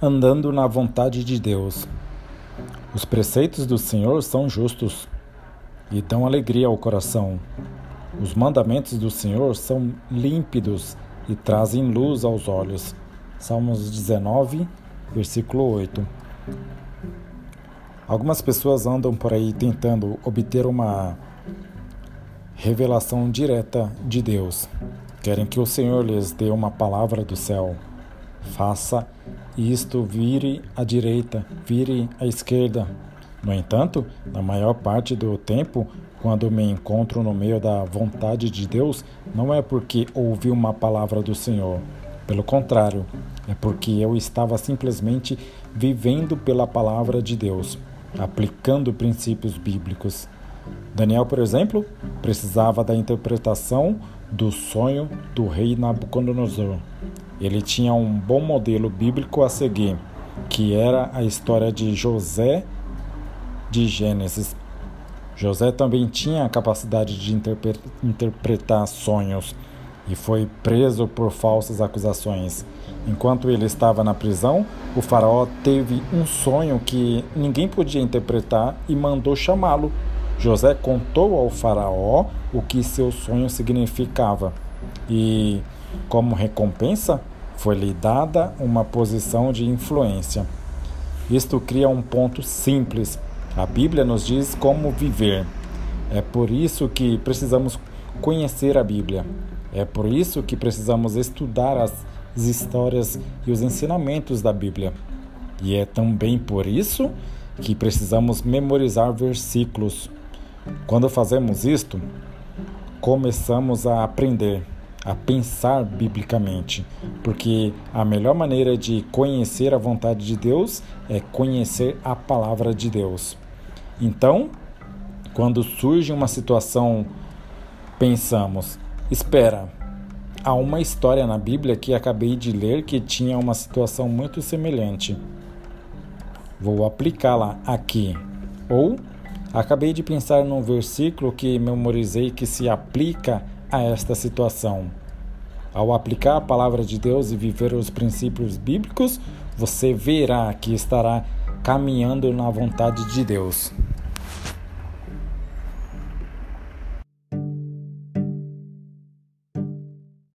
andando na vontade de Deus. Os preceitos do Senhor são justos e dão alegria ao coração. Os mandamentos do Senhor são límpidos e trazem luz aos olhos. Salmos 19, versículo 8. Algumas pessoas andam por aí tentando obter uma revelação direta de Deus. Querem que o Senhor lhes dê uma palavra do céu. Faça isto vire à direita, vire à esquerda. No entanto, na maior parte do tempo, quando me encontro no meio da vontade de Deus, não é porque ouvi uma palavra do Senhor. Pelo contrário, é porque eu estava simplesmente vivendo pela palavra de Deus, aplicando princípios bíblicos. Daniel, por exemplo, precisava da interpretação do sonho do rei Nabucodonosor. Ele tinha um bom modelo bíblico a seguir, que era a história de José de Gênesis. José também tinha a capacidade de interpretar sonhos e foi preso por falsas acusações. Enquanto ele estava na prisão, o faraó teve um sonho que ninguém podia interpretar e mandou chamá-lo. José contou ao faraó o que seu sonho significava. E como recompensa, foi-lhe dada uma posição de influência. Isto cria um ponto simples. A Bíblia nos diz como viver. É por isso que precisamos conhecer a Bíblia. É por isso que precisamos estudar as histórias e os ensinamentos da Bíblia. E é também por isso que precisamos memorizar versículos. Quando fazemos isto, começamos a aprender a pensar biblicamente, porque a melhor maneira de conhecer a vontade de Deus é conhecer a palavra de Deus. Então, quando surge uma situação, pensamos: espera, há uma história na Bíblia que acabei de ler que tinha uma situação muito semelhante. Vou aplicá-la aqui. Ou acabei de pensar num versículo que memorizei que se aplica a esta situação. Ao aplicar a palavra de Deus e viver os princípios bíblicos, você verá que estará caminhando na vontade de Deus.